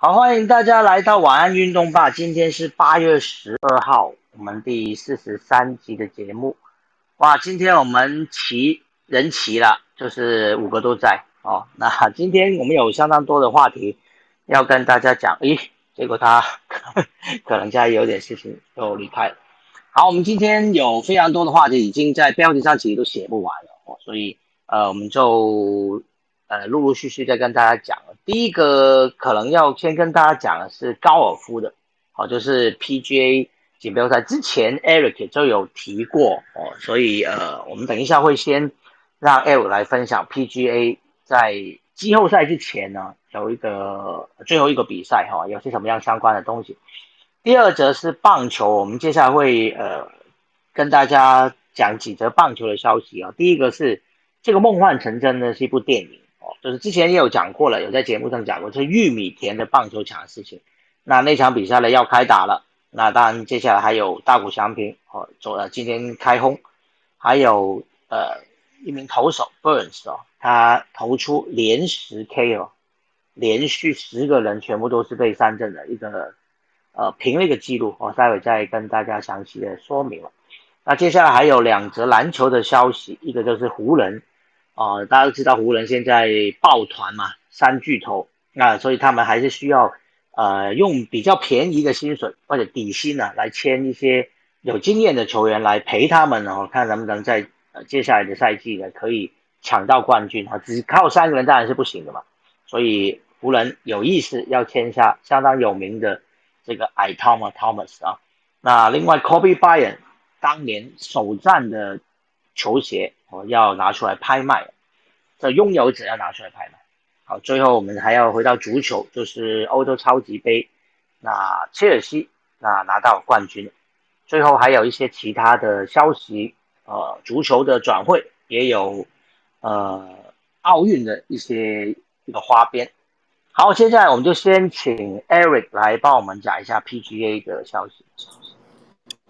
好，欢迎大家来到晚安运动吧。今天是八月十二号，我们第四十三集的节目。哇，今天我们齐人齐了，就是五个都在哦。那今天我们有相当多的话题要跟大家讲。咦，结果他 可能家里有点事情就离开了。好，我们今天有非常多的话题，已经在标题上其实都写不完了哦，所以呃，我们就。呃，陆陆续续在跟大家讲。第一个可能要先跟大家讲的是高尔夫的，哦，就是 PGA 锦标赛之前 Eric 就有提过哦，所以呃，我们等一下会先让 Eric 来分享 PGA 在季后赛之前呢有一个最后一个比赛哈，有些什么样相关的东西。第二则是棒球，我们接下来会呃跟大家讲几则棒球的消息啊。第一个是这个梦幻成真呢是一部电影。就是之前也有讲过了，有在节目上讲过，是玉米田的棒球场的事情。那那场比赛呢要开打了，那当然接下来还有大谷翔平哦，走了今天开轰，还有呃一名投手 Burns 哦，他投出连十 K 哦，连续十个人全部都是被三振的一个呃平了一个记录，我待会再跟大家详细的说明了。那接下来还有两则篮球的消息，一个就是湖人。啊，大家都知道湖人现在抱团嘛，三巨头，那所以他们还是需要，呃，用比较便宜的薪水或者底薪呢，来签一些有经验的球员来陪他们，然后看能不能在呃接下来的赛季呢可以抢到冠军啊。只靠三个人当然是不行的嘛，所以湖人有意识要签下相当有名的这个艾汤嘛，Thomas 啊。那另外 Kobe Bryant 当年首战的球鞋。我要拿出来拍卖，这拥有者要拿出来拍卖。好，最后我们还要回到足球，就是欧洲超级杯，那切尔西那拿到冠军。最后还有一些其他的消息，呃，足球的转会也有，呃，奥运的一些一个花边。好，接下来我们就先请 Eric 来帮我们讲一下 PGA 的消息。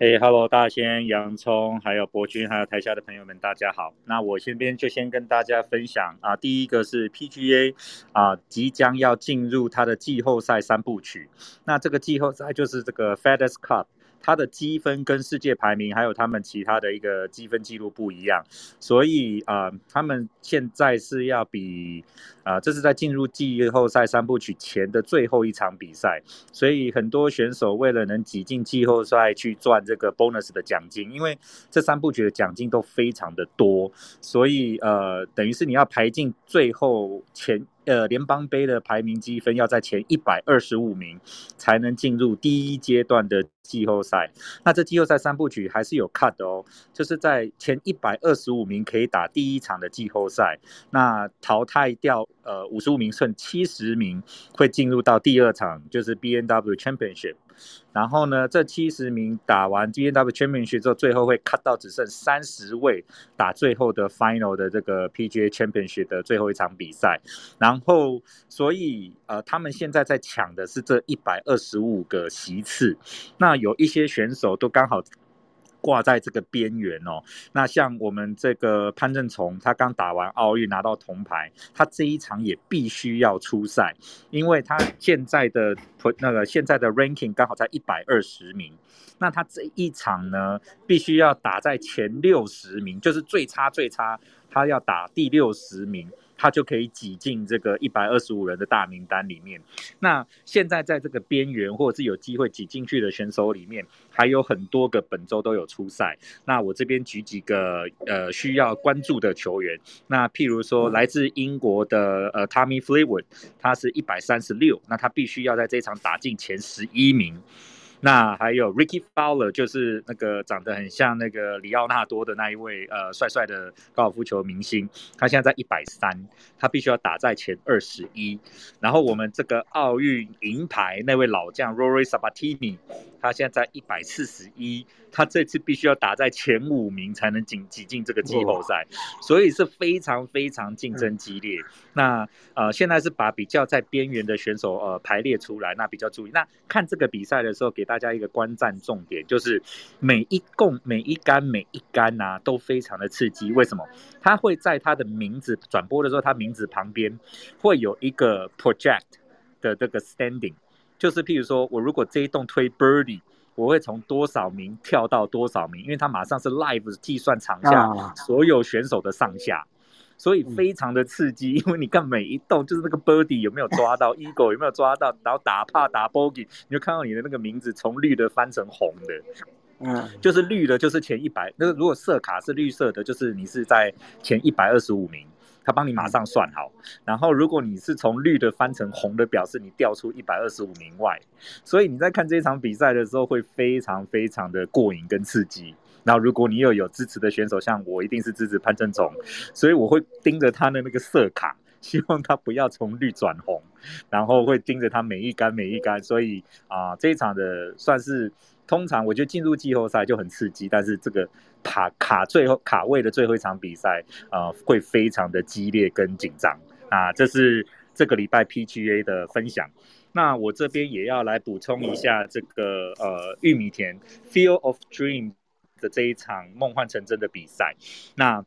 哎，Hello，大仙、洋葱，还有博君，还有台下的朋友们，大家好。那我这边就先跟大家分享啊，第一个是 PGA 啊，即将要进入它的季后赛三部曲。那这个季后赛就是这个 FedEx Cup。它的积分跟世界排名，还有他们其他的一个积分记录不一样，所以啊，他们现在是要比啊，这是在进入季后赛三部曲前的最后一场比赛，所以很多选手为了能挤进季后赛去赚这个 bonus 的奖金，因为这三部曲的奖金都非常的多，所以呃，等于是你要排进最后前。呃，联邦杯的排名积分要在前一百二十五名才能进入第一阶段的季后赛。那这季后赛三部曲还是有 cut 的哦，就是在前一百二十五名可以打第一场的季后赛，那淘汰掉呃五十五名剩七十名会进入到第二场，就是 B N W Championship。然后呢，这七十名打完 B N W Championship 之后，最后会 cut 到只剩三十位打最后的 Final 的这个 P G A Championship 的最后一场比赛。然后，所以呃，他们现在在抢的是这一百二十五个席次。那有一些选手都刚好。挂在这个边缘哦，那像我们这个潘正崇，他刚打完奥运拿到铜牌，他这一场也必须要出赛，因为他现在的那个现在的 ranking 刚好在一百二十名，那他这一场呢，必须要打在前六十名，就是最差最差，他要打第六十名。他就可以挤进这个一百二十五人的大名单里面。那现在在这个边缘或者是有机会挤进去的选手里面，还有很多个本周都有出赛。那我这边举几个呃需要关注的球员。那譬如说来自英国的呃 Tommy Fleetwood，他是一百三十六，那他必须要在这场打进前十一名。那还有 Ricky Fowler，就是那个长得很像那个里奥纳多的那一位呃帅帅的高尔夫球明星，他现在在一百三，他必须要打在前二十一。然后我们这个奥运银牌那位老将 Rory Sabatini，他现在在一百四十一，他这次必须要打在前五名才能挤挤进这个季后赛，所以是非常非常竞争激烈。那呃现在是把比较在边缘的选手呃排列出来，那比较注意。那看这个比赛的时候给。大家一个观战重点就是每一共每一杆每一杆呐都非常的刺激。为什么？它会在它的名字转播的时候，它名字旁边会有一个 project 的这个 standing，就是譬如说我如果这一栋推 birdie，我会从多少名跳到多少名，因为它马上是 live 计算场下所有选手的上下。所以非常的刺激，因为你看每一栋就是那个 birdie 有没有抓到，eagle 有没有抓到，然后打怕打 bogey，你就看到你的那个名字从绿的翻成红的，嗯，就是绿的，就是前一百，那个如果色卡是绿色的，就是你是在前一百二十五名，他帮你马上算好。然后如果你是从绿的翻成红的，表示你掉出一百二十五名外。所以你在看这场比赛的时候，会非常非常的过瘾跟刺激。那如果你又有支持的选手，像我一定是支持潘正崇，所以我会盯着他的那个色卡，希望他不要从绿转红，然后会盯着他每一杆每一杆。所以啊，这一场的算是通常我觉得进入季后赛就很刺激，但是这个卡卡最后卡位的最后一场比赛啊，会非常的激烈跟紧张啊。这是这个礼拜 PGA 的分享。那我这边也要来补充一下这个呃玉米田 Feel of Dream。的这一场梦幻成真的比赛，那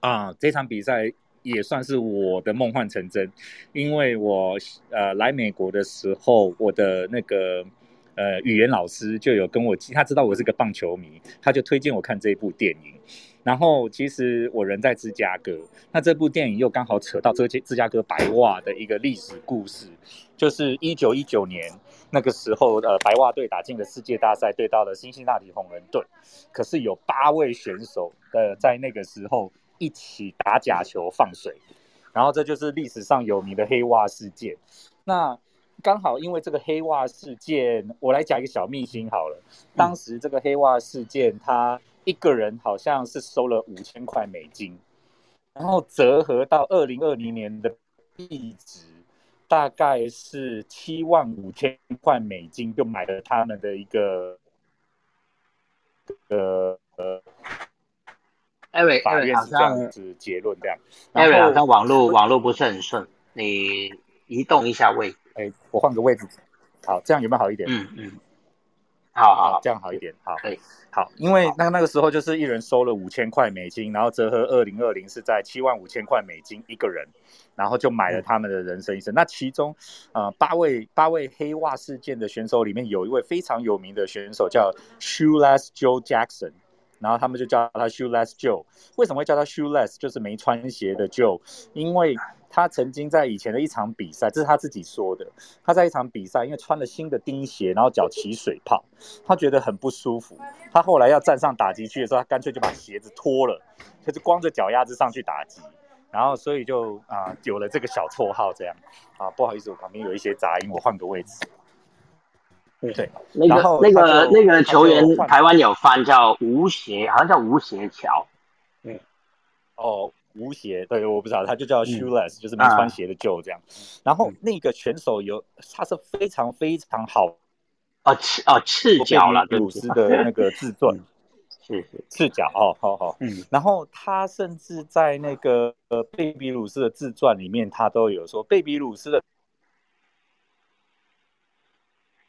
啊，这场比赛也算是我的梦幻成真，因为我呃来美国的时候，我的那个呃语言老师就有跟我，他知道我是个棒球迷，他就推荐我看这一部电影。然后其实我人在芝加哥，那这部电影又刚好扯到这芝芝加哥白袜的一个历史故事，就是一九一九年那个时候，呃，白袜队打进了世界大赛，对到了辛辛那提红人队，可是有八位选手呃在那个时候一起打假球放水，然后这就是历史上有名的黑袜事件。那刚好因为这个黑袜事件，我来讲一个小秘辛好了，当时这个黑袜事件他。一个人好像是收了五千块美金，然后折合到二零二零年的币值，大概是七万五千块美金，就买了他们的一个呃呃，艾瑞，法院是这样子结论这样。艾瑞好像网络网络不是很顺，你移动一下位，哎，我换个位置，好，这样有没有好一点？嗯嗯。好好，这样好一点。好，可以。好，因为那那个时候就是一人收了五千块美金，然后折合二零二零是在七万五千块美金一个人，然后就买了他们的人生一生。那其中，呃，八位八位黑袜事件的选手里面，有一位非常有名的选手叫 Shoeless Joe Jackson，然后他们就叫他 Shoeless Joe。为什么会叫他 Shoeless？就是没穿鞋的 Joe，因为。他曾经在以前的一场比赛，这是他自己说的。他在一场比赛，因为穿了新的钉鞋，然后脚起水泡，他觉得很不舒服。他后来要站上打击区的时候，他干脆就把鞋子脱了，他就光着脚丫子上去打击。然后，所以就啊有了这个小绰号这样。啊，不好意思，我旁边有一些杂音，我换个位置。对，那个那个那个球员，台湾有翻叫吴邪，好像叫吴邪桥。嗯，哦。无鞋，对，我不知道，他就叫 shoeless，就是没穿鞋的 Joe 这样。然后那个选手有，他是非常非常好，啊赤啊赤脚了，鲁斯的那个自传，是是赤脚哦，好好，嗯。然后他甚至在那个呃贝比鲁斯的自传里面，他都有说贝比鲁斯的，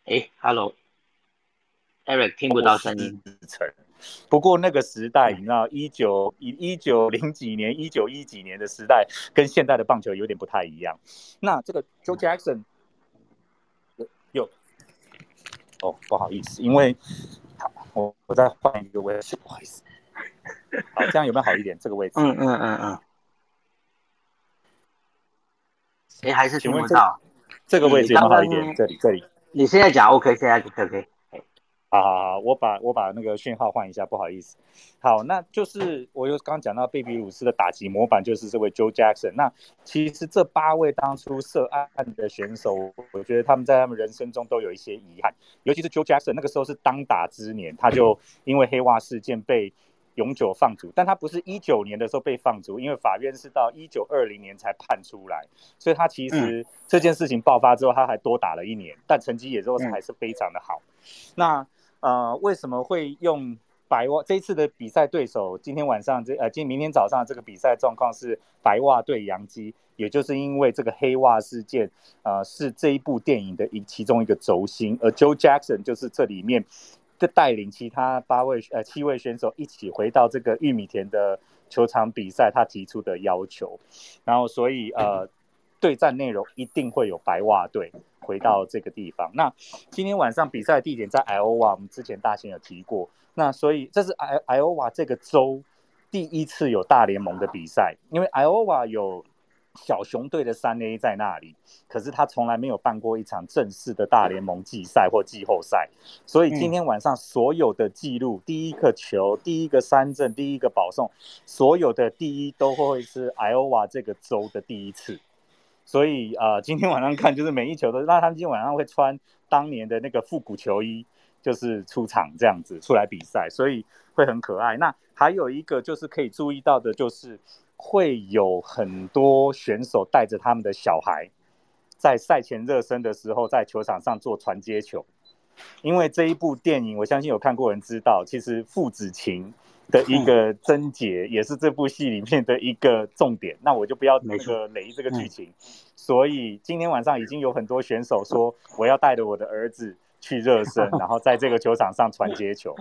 哎，Hello，Eric 听不到声音。不过那个时代，你知道，一九一一九零几年、一九一几年的时代，跟现在的棒球有点不太一样。那这个 Joe Jackson 有哦，不好意思，因为好，我我再换一个位置，不好意思。好，这样有没有好一点？这个位置？嗯嗯嗯嗯。谁还是听不到？这个位置有没有好一点？这里这里。你现在讲 OK，现在 OK。好好好，我把我把那个讯号换一下，不好意思。好，那就是我又刚讲到贝比鲁斯的打击模板就是这位 Joe Jackson。那其实这八位当初涉案的选手，我觉得他们在他们人生中都有一些遗憾，尤其是 Joe Jackson 那个时候是当打之年，他就因为黑袜事件被。永久放逐，但他不是一九年的时候被放逐，因为法院是到一九二零年才判出来，所以他其实这件事情爆发之后，他还多打了一年，但成绩也都是还是非常的好。那呃，为什么会用白袜？这一次的比赛对手，今天晚上这呃，今明天早上这个比赛状况是白袜对洋基，也就是因为这个黑袜事件，呃，是这一部电影的一其中一个轴心，而 Joe Jackson 就是这里面。的带领其他八位呃七位选手一起回到这个玉米田的球场比赛，他提出的要求，然后所以呃 对战内容一定会有白袜队，回到这个地方。那今天晚上比赛地点在 Iowa，我们之前大仙有提过。那所以这是 I Iowa 这个州第一次有大联盟的比赛，因为 Iowa 有。小熊队的三 A 在那里，可是他从来没有办过一场正式的大联盟季赛或季后赛，所以今天晚上所有的记录，第一个球、第一个三振、第一个保送，所有的第一都会是 Iowa 这个州的第一次。所以啊，今天晚上看就是每一球都，那他们今天晚上会穿当年的那个复古球衣，就是出场这样子出来比赛，所以会很可爱。那还有一个就是可以注意到的，就是。会有很多选手带着他们的小孩，在赛前热身的时候，在球场上做传接球。因为这一部电影，我相信有看过人知道，其实父子情的一个症结，也是这部戏里面的一个重点。那我就不要那个雷这个剧情。所以今天晚上已经有很多选手说，我要带着我的儿子去热身，然后在这个球场上传接球。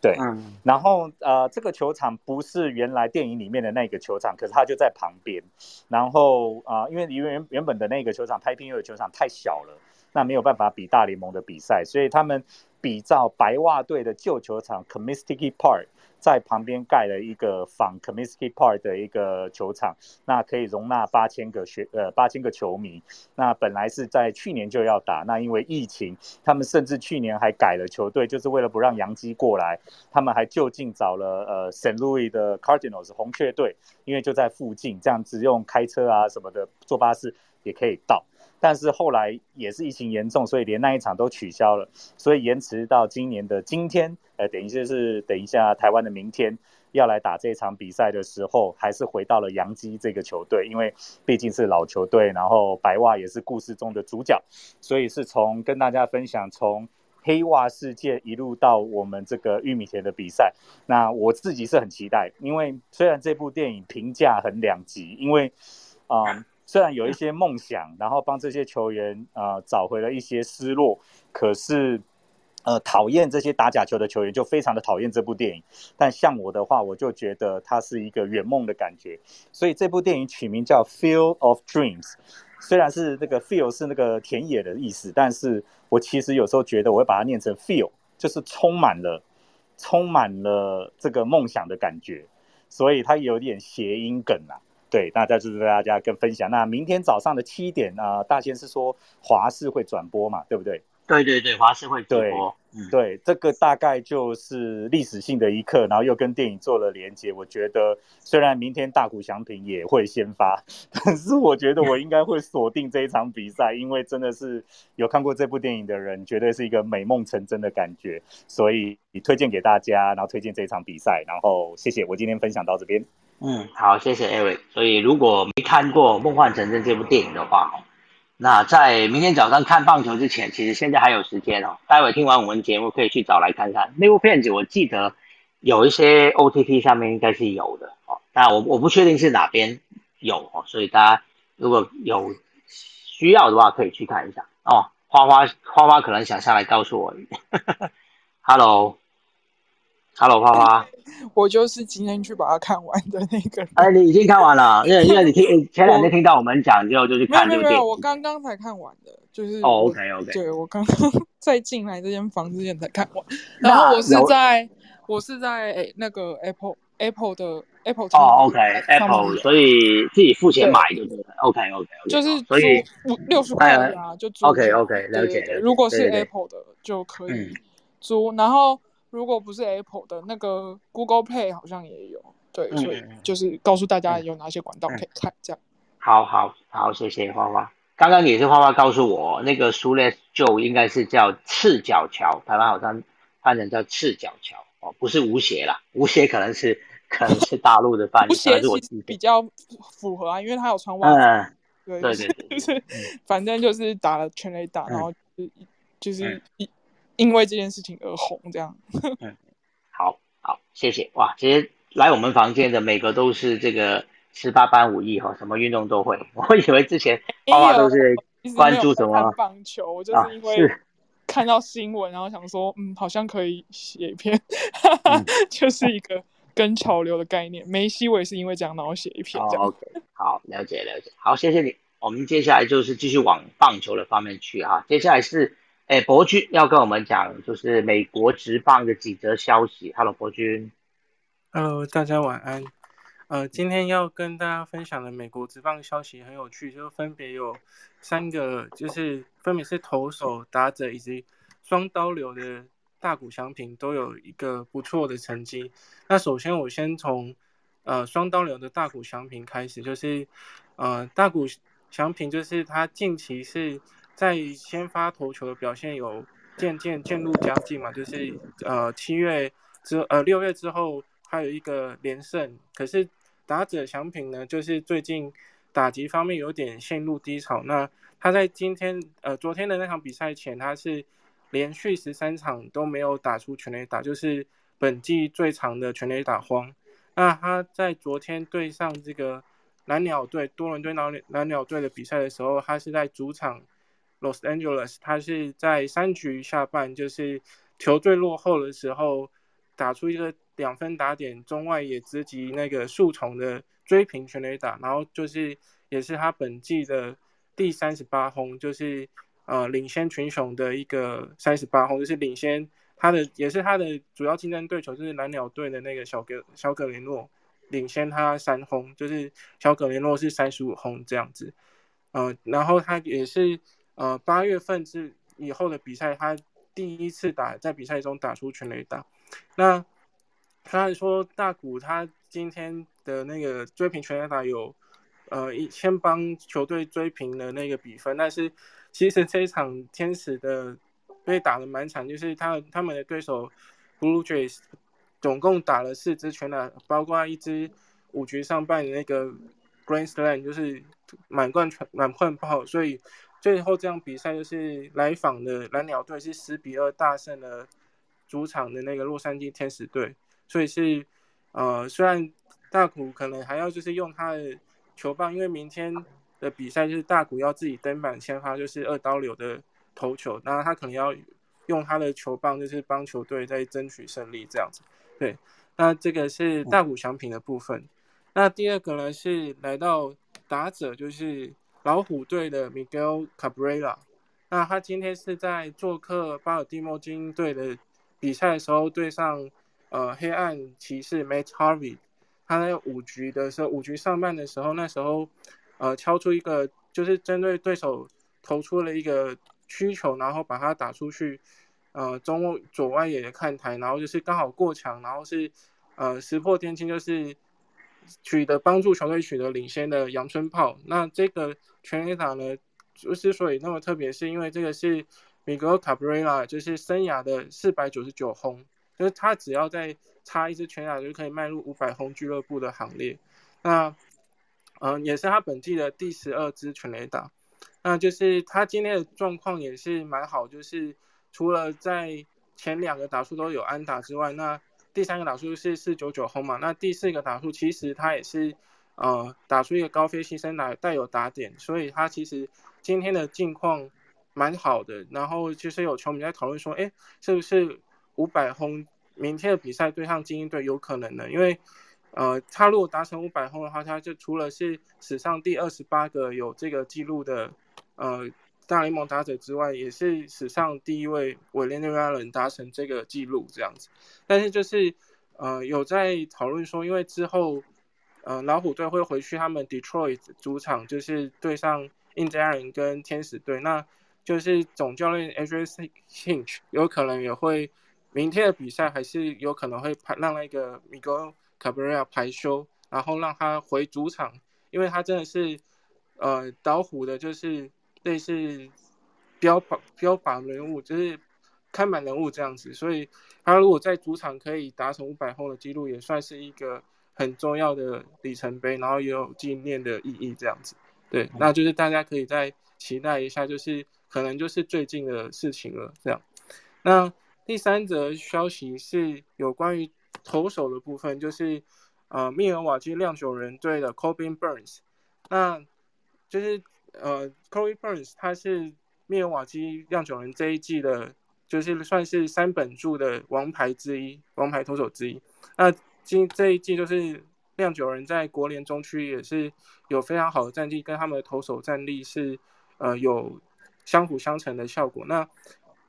对，然后呃，这个球场不是原来电影里面的那个球场，可是它就在旁边。然后啊，因为原原本的那个球场拍片用的球场太小了，那没有办法比大联盟的比赛，所以他们比照白袜队的旧球场 Comiskey Park。在旁边盖了一个仿 c o m i s k y Park 的一个球场，那可以容纳八千个学呃八千个球迷。那本来是在去年就要打，那因为疫情，他们甚至去年还改了球队，就是为了不让洋基过来，他们还就近找了呃 Saint Louis 的 Cardinals 红雀队，因为就在附近，这样子用开车啊什么的坐巴士也可以到。但是后来也是疫情严重，所以连那一场都取消了，所以延迟到今年的今天，呃，等于就是等一下台湾的明天要来打这场比赛的时候，还是回到了洋基这个球队，因为毕竟是老球队，然后白袜也是故事中的主角，所以是从跟大家分享从黑袜事件一路到我们这个玉米田的比赛，那我自己是很期待，因为虽然这部电影评价很两极，因为啊。虽然有一些梦想，然后帮这些球员呃找回了一些失落，可是呃讨厌这些打假球的球员就非常的讨厌这部电影。但像我的话，我就觉得它是一个圆梦的感觉。所以这部电影取名叫《Field of Dreams》，虽然是那个 “field” 是那个田野的意思，但是我其实有时候觉得我会把它念成 “feel”，就是充满了充满了这个梦想的感觉，所以它有点谐音梗啊。对，那再就是大家跟分享。那明天早上的七点啊，大仙是说华视会转播嘛，对不对？对对对，华视会转播。对，这个大概就是历史性的一刻，然后又跟电影做了连接。我觉得虽然明天大谷翔平也会先发，但是我觉得我应该会锁定这一场比赛，因为真的是有看过这部电影的人，绝对是一个美梦成真的感觉。所以推荐给大家，然后推荐这一场比赛，然后谢谢。我今天分享到这边。嗯，好，谢谢 Eric。所以如果没看过《梦幻成真》这部电影的话，那在明天早上看棒球之前，其实现在还有时间哦。待会听完我们节目，可以去找来看看那部片子。我记得有一些 OTT 上面应该是有的哦，但我我不确定是哪边有哦。所以大家如果有需要的话，可以去看一下哦。花花花花可能想下来告诉我，Hello。Hello，花花，我就是今天去把它看完的那个人。哎，你已经看完了，因为因为你听 前两天听到我们讲之后就去看没有没有，我刚刚才看完的，就是哦，OK OK，对我刚刚在进来这间房之前才看完，然后我是在我是在那个 Apple Apple 的 Apple 哦，OK Apple，所以自己付钱买就对。了，OK OK，就是所以五六十块啊，就 OK OK 了解。如果是 Apple 的就可以租，然后。如果不是 Apple 的那个 Google Play 好像也有，对，所以就是告诉大家有哪些管道可以看，这样。好好好，谢谢花花。刚刚也是花花告诉我，那个 e s Joe 应该是叫赤脚桥，台湾好像翻成叫赤脚桥哦，不是吴邪啦，吴邪可能是可能是大陆的翻译，无鞋其实比较符合啊，因为他有穿袜子。对对对，就是 反正就是打了全垒打，然后就就是一。因为这件事情而红，这样。嗯，好好，谢谢哇！其实来我们房间的每个都是这个十八般武艺哈，什么运动都会。我以为之前花花都是关注什么棒球，我就是因为看到新闻，然后想说，嗯，好像可以写一篇，就是一个跟潮流的概念。梅西我也是因为这样，然后写一篇这样。OK，好，了解了解，好，谢谢你。我们接下来就是继续往棒球的方面去哈。接下来是，哎，博君要跟我们讲，就是美国职棒的几则消息。Hello，博君。Hello，大家晚安。呃，今天要跟大家分享的美国职棒消息很有趣，就分别有三个，就是分别是投手、打者以及双刀流的大谷翔平都有一个不错的成绩。那首先我先从呃双刀流的大谷翔平开始，就是呃大谷翔平就是他近期是在先发投球的表现有渐渐渐入佳境嘛，就是呃七月之呃六月之后。还有一个连胜，可是打者翔平呢，就是最近打击方面有点陷入低潮。那他在今天呃昨天的那场比赛前，他是连续十三场都没有打出全垒打，就是本季最长的全垒打荒。那他在昨天对上这个蓝鸟队多伦多蓝蓝鸟队的比赛的时候，他是在主场 Los Angeles，他是在三局下半，就是球队落后的时候打出一个。两分打点，中外野直击那个树丛的追平全垒打，然后就是也是他本季的第三十八轰，就是呃领先群雄的一个三十八轰，就是领先他的也是他的主要竞争对手，就是蓝鸟队的那个小格小格雷诺，领先他三轰，就是小格雷诺是三十五轰这样子，呃，然后他也是呃八月份之以后的比赛，他第一次打在比赛中打出全垒打，那。他说大谷他今天的那个追平全垒打有，呃，一先帮球队追平了那个比分，但是其实这一场天使的被打的蛮惨，就是他他们的对手 Blue Jays 总共打了四支全打，包括一支五局上半的那个 Grand Slam，就是满贯全满贯炮，所以最后这场比赛就是来访的蓝鸟队是十比二大胜了主场的那个洛杉矶天使队。所以是，呃，虽然大谷可能还要就是用他的球棒，因为明天的比赛就是大谷要自己登板先发，就是二刀流的投球，那他可能要用他的球棒，就是帮球队在争取胜利这样子。对，那这个是大谷翔平的部分。那第二个呢是来到打者，就是老虎队的 Miguel Cabrera。那他今天是在做客巴尔的摩精英队的比赛的时候对上。呃，黑暗骑士 Matt Harvey，他在五局的时候，五局上半的时候，那时候，呃，敲出一个，就是针对对手投出了一个曲球，然后把它打出去，呃，中左外野的看台，然后就是刚好过墙，然后是呃石破天惊，就是取得帮助球队取得领先的阳春炮。那这个全垒打呢，之所以那么特别，是因为这个是 Miguel Cabrera，就是生涯的四百九十九轰。就是他只要再插一支全打就可以迈入五百轰俱乐部的行列。那，嗯，也是他本季的第十二支全垒打。那就是他今天的状况也是蛮好，就是除了在前两个打数都有安打之外，那第三个打数是四九九轰嘛。那第四个打数其实他也是呃打出一个高飞牺牲打带有打点，所以他其实今天的境况蛮好的。然后其实有球迷在讨论说，哎，是不是？五百轰，明天的比赛对上精英队有可能的，因为，呃，他如果达成五百轰的话，他就除了是史上第二十八个有这个记录的，呃，大联盟打者之外，也是史上第一位委内瑞拉人达成这个记录这样子。但是就是，呃，有在讨论说，因为之后，呃，老虎队会回去他们 Detroit 主场，就是对上印第安人跟天使队，那就是总教练 Adrian Hinch 有可能也会。明天的比赛还是有可能会排让那个 Miguel Cabrera 排休，然后让他回主场，因为他真的是呃导虎的，就是类似标榜标榜人物，就是看板人物这样子，所以他如果在主场可以达成五百轰的记录，也算是一个很重要的里程碑，然后也有纪念的意义这样子。对，那就是大家可以再期待一下，就是可能就是最近的事情了，这样。那。第三则消息是有关于投手的部分，就是呃密尔瓦基酿酒人队的 Cobin Burns，那就是呃 Corbin Burns 他是密尔瓦基酿酒人这一季的，就是算是三本柱的王牌之一，王牌投手之一。那今这一季就是酿酒人在国联中区也是有非常好的战绩，跟他们的投手战力是呃有相辅相成的效果。那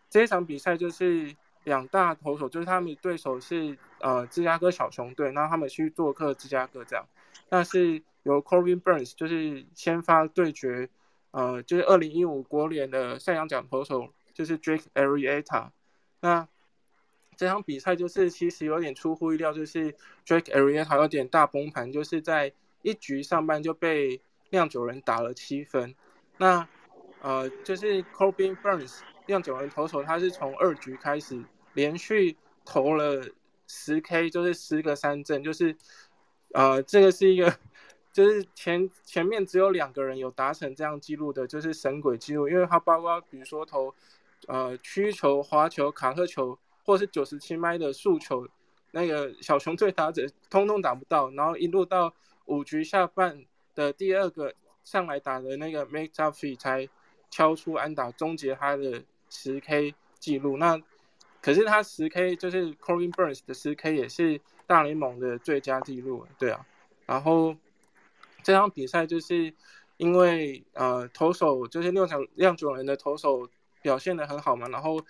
这一场比赛就是两大投手，就是他们对手是呃芝加哥小熊队，那他们去做客芝加哥这样。那是由 Corbin Burns 就是先发对决，呃，就是二零一五国联的赛扬奖投手，就是 Drake Arietta。那这场比赛就是其实有点出乎意料，就是 Drake Arietta 有点大崩盘，就是在一局上半就被酿酒人打了七分。那呃，就是 Corbin Burns 酿酒人投手，他是从二局开始连续投了十 K，就是十个三振，就是。呃，这个是一个，就是前前面只有两个人有达成这样记录的，就是神鬼记录，因为他包括比如说投，呃，曲球、滑球、卡特球，或是九十七迈的速球，那个小熊队打者通通打不到，然后一路到五局下半的第二个上来打的那个 Make Duffy 才敲出安打，终结他的十 K 记录。那可是他十 K 就是 Corbin Burns 的十 K 也是。大联盟的最佳记录，对啊，然后这场比赛就是因为呃投手就是六场酿酒人的投手表现的很好嘛，然后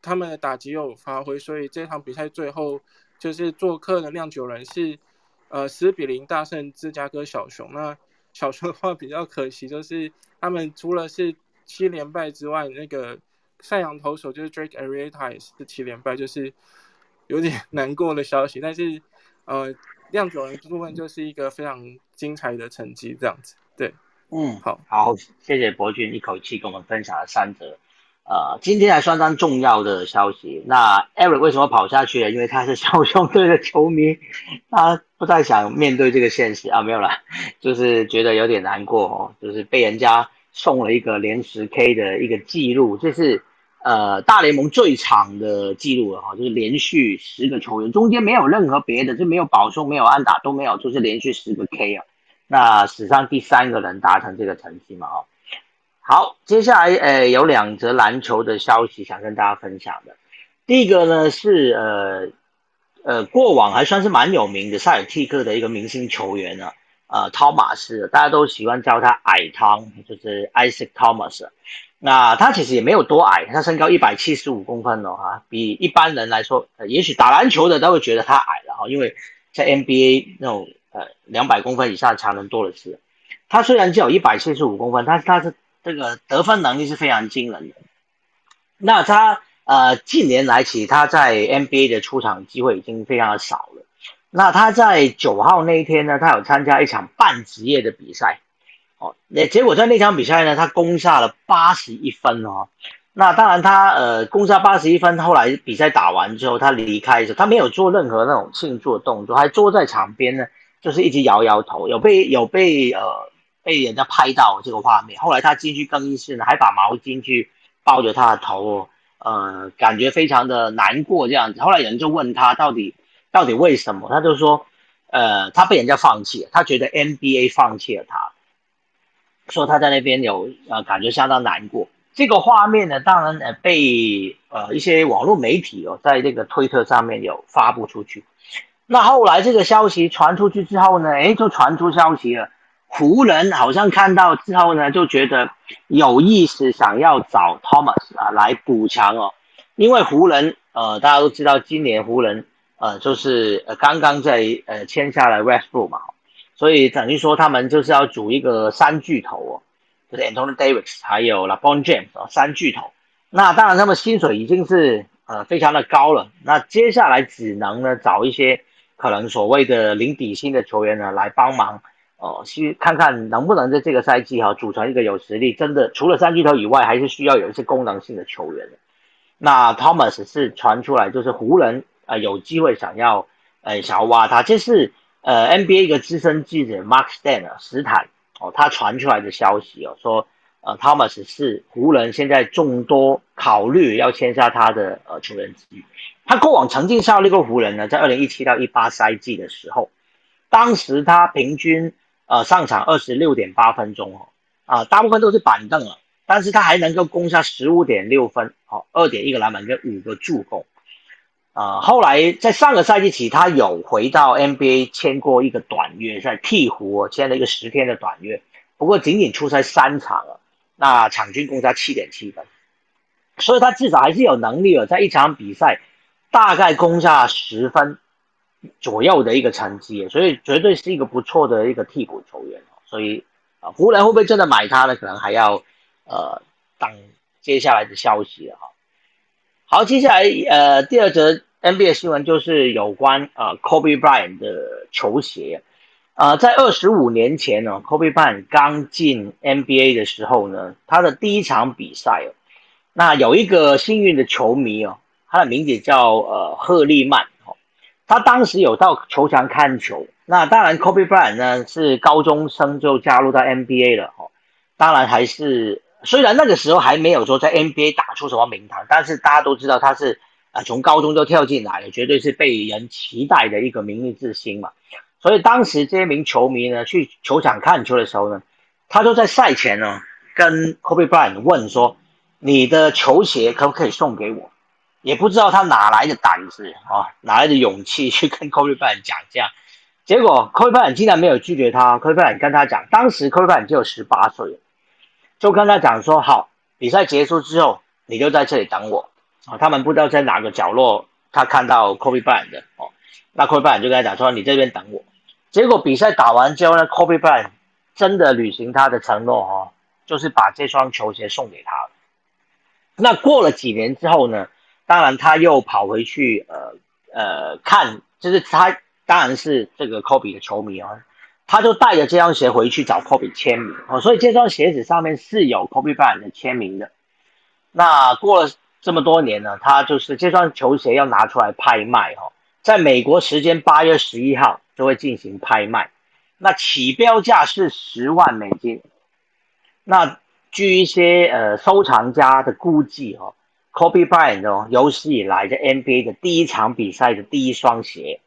他们的打击有发挥，所以这场比赛最后就是做客的酿酒人是呃十比零大胜芝加哥小熊。那小熊的话比较可惜，就是他们除了是七连败之外，那个赛扬投手就是 Drake Arietta 也是七连败，就是。有点 难过的消息，但是，呃，酿酒人部分就是一个非常精彩的成绩，这样子。对，嗯，好，好，谢谢博君一口气跟我们分享了三则，呃，今天还相当重要的消息。那 Eric 为什么跑下去了？因为他是小熊队的球迷，他不太想面对这个现实啊，没有了，就是觉得有点难过哦，就是被人家送了一个连十 K 的一个记录，就是。呃，大联盟最长的记录了哈，就是连续十个球员，中间没有任何别的，就没有保送，没有安打，都没有，就是连续十个 K 啊。那史上第三个人达成这个成绩嘛，哦。好，接下来呃有两则篮球的消息想跟大家分享的。第一个呢是呃呃过往还算是蛮有名的塞尔蒂克的一个明星球员呢，呃汤马斯，大家都喜欢叫他矮汤，就是 Isaac Thomas。那他其实也没有多矮，他身高一百七十五公分哦，哈，比一般人来说，呃，也许打篮球的都会觉得他矮了哈，因为在 NBA 那种呃两百公分以上的强人多的是。他虽然只有一百七十五公分，但是他是这个得分能力是非常惊人的。那他呃近年来其实他在 NBA 的出场机会已经非常的少了。那他在九号那一天呢，他有参加一场半职业的比赛。哦，那结果在那场比赛呢，他攻下了八十一分哦。那当然，他呃攻下八十一分，后来比赛打完之后，他离开的时候，他没有做任何那种庆祝的动作，还坐在场边呢，就是一直摇摇头。有被有被呃被人家拍到这个画面。后来他进去更衣室呢，还把毛巾去抱着他的头，呃，感觉非常的难过这样子。后来有人就问他到底到底为什么，他就说，呃，他被人家放弃了，他觉得 NBA 放弃了他。说他在那边有呃感觉相当难过，这个画面呢，当然呃被呃一些网络媒体哦，在这个推特上面有发布出去。那后来这个消息传出去之后呢，哎，就传出消息了，湖人好像看到之后呢，就觉得有意思，想要找 Thomas 啊来补强哦，因为湖人呃大家都知道，今年湖人呃就是呃刚刚在呃签下了 Westbrook 嘛。所以等于说，他们就是要组一个三巨头哦，就是 Anthony Davis 还有 LeBron James 哦，三巨头。那当然，他们薪水已经是呃非常的高了。那接下来只能呢找一些可能所谓的零底薪的球员呢来帮忙哦，去看看能不能在这个赛季哈组成一个有实力。真的除了三巨头以外，还是需要有一些功能性的球员。那 Thomas 是传出来，就是湖人呃有机会想要呃想要挖他，这是。呃，NBA 一个资深记者 Mark Stan 啊，史坦哦，他传出来的消息哦，说呃，Thomas 是湖人现在众多考虑要签下他的呃球员之一。他过往曾经效力过湖人呢，在二零一七到一八赛季的时候，当时他平均呃上场二十六点八分钟哦，啊，大部分都是板凳了，但是他还能够攻下十五点六分，好，二点一个篮板跟五个助攻。啊，后来在上个赛季起，他有回到 NBA 签过一个短约，在鹈鹕签了一个十天的短约，不过仅仅出赛三场了，那场均攻差七点七分，所以他至少还是有能力了，在一场比赛大概攻下十分左右的一个成绩，所以绝对是一个不错的一个替补球员。所以啊，湖人会不会真的买他呢？可能还要呃等接下来的消息了哈。好，接下来呃第二则。NBA 新闻就是有关啊，Kobe Bryant 的球鞋，啊，在二十五年前呢，Kobe Bryant 刚进 NBA 的时候呢，他的第一场比赛哦，那有一个幸运的球迷哦，他的名字叫呃赫利曼哦，他当时有到球场看球，那当然 Kobe Bryant 呢是高中生就加入到 NBA 了哦，当然还是虽然那个时候还没有说在 NBA 打出什么名堂，但是大家都知道他是。啊，从高中就跳进来了，绝对是被人期待的一个明日之星嘛。所以当时这些名球迷呢，去球场看球的时候呢，他就在赛前呢，跟 Kobe Bryant 问说：“你的球鞋可不可以送给我？”也不知道他哪来的胆子啊，哪来的勇气去跟 Kobe Bryant 讲这样。结果 Kobe Bryant 竟然没有拒绝他，Kobe Bryant 跟他讲，当时 Kobe Bryant 只有十八岁，就跟他讲说：“好，比赛结束之后，你就在这里等我。”啊，他们不知道在哪个角落，他看到 Kobe Bryant 的哦，那 Kobe Bryant 就跟他讲说：“你这边等我。”结果比赛打完之后呢，Kobe Bryant 真的履行他的承诺哦，就是把这双球鞋送给他了。那过了几年之后呢，当然他又跑回去呃呃看，就是他当然是这个 Kobe 的球迷啊，他就带着这双鞋回去找 Kobe 签名哦，所以这双鞋子上面是有 Kobe Bryant 的签名的。那过了。这么多年呢，他就是这双球鞋要拿出来拍卖哈，在美国时间八月十一号就会进行拍卖，那起标价是十万美金。那据一些呃收藏家的估计哈，Kobe Bryant 哦有史以来在 NBA 的第一场比赛的第一双鞋，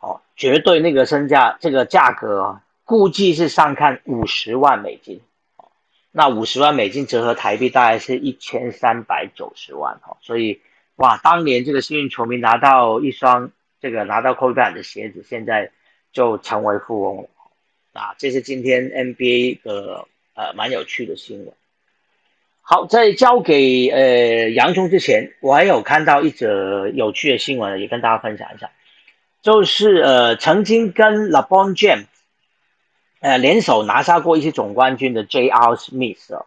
哦，绝对那个身价这个价格啊估计是上看五十万美金。哦那五十万美金折合台币大概是一千三百九十万哈，所以哇，当年这个幸运球迷拿到一双这个拿到 Kobe 的鞋子，现在就成为富翁了啊！这是今天 NBA 的呃蛮有趣的新闻。好，在交给呃洋葱之前，我还有看到一则有趣的新闻，也跟大家分享一下，就是呃曾经跟 LeBron James。呃，联手拿下过一些总冠军的 J.R. Smith 哦，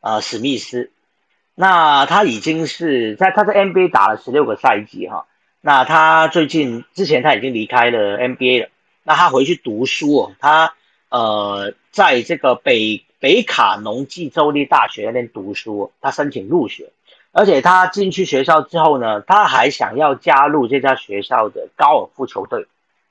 呃，史密斯，那他已经是在他在 NBA 打了十六个赛季哈，那他最近之前他已经离开了 NBA 了，那他回去读书哦，他呃在这个北北卡农济州立大学那边读书，他申请入学，而且他进去学校之后呢，他还想要加入这家学校的高尔夫球队。